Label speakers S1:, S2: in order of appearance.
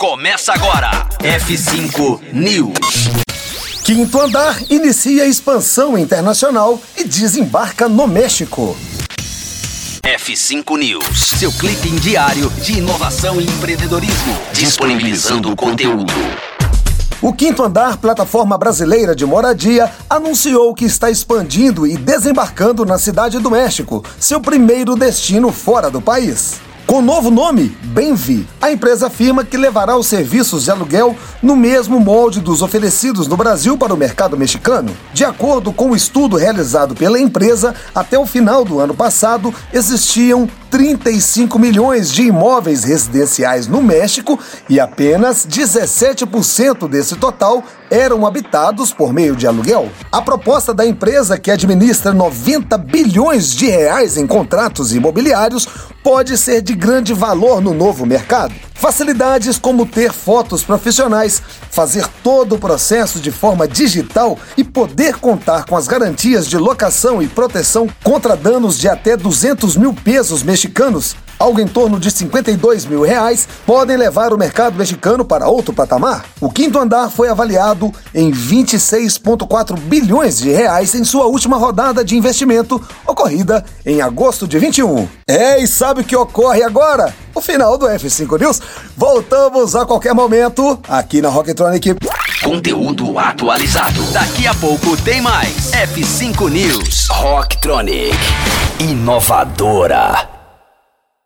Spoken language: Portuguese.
S1: Começa agora. F5 News.
S2: Quinto andar inicia expansão internacional e desembarca no México.
S1: F5 News, seu clipe diário de inovação e empreendedorismo, disponibilizando o conteúdo.
S2: O Quinto Andar, plataforma brasileira de moradia, anunciou que está expandindo e desembarcando na cidade do México, seu primeiro destino fora do país. Com novo nome, Benvi, a empresa afirma que levará os serviços de aluguel no mesmo molde dos oferecidos no Brasil para o mercado mexicano. De acordo com o um estudo realizado pela empresa, até o final do ano passado existiam 35 milhões de imóveis residenciais no México e apenas 17% desse total eram habitados por meio de aluguel. A proposta da empresa, que administra 90 bilhões de reais em contratos imobiliários, pode ser de grande valor no novo mercado. Facilidades como ter fotos profissionais, fazer todo o processo de forma digital e poder contar com as garantias de locação e proteção contra danos de até 200 mil pesos mexicanos algo em torno de 52 mil reais, podem levar o mercado mexicano para outro patamar. O quinto andar foi avaliado em 26,4 bilhões de reais em sua última rodada de investimento, ocorrida em agosto de 21. É, e sabe o que ocorre agora? O final do F5 News. Voltamos a qualquer momento aqui na Rocktronic.
S1: Conteúdo atualizado. Daqui a pouco tem mais. F5 News. Rocktronic. Inovadora.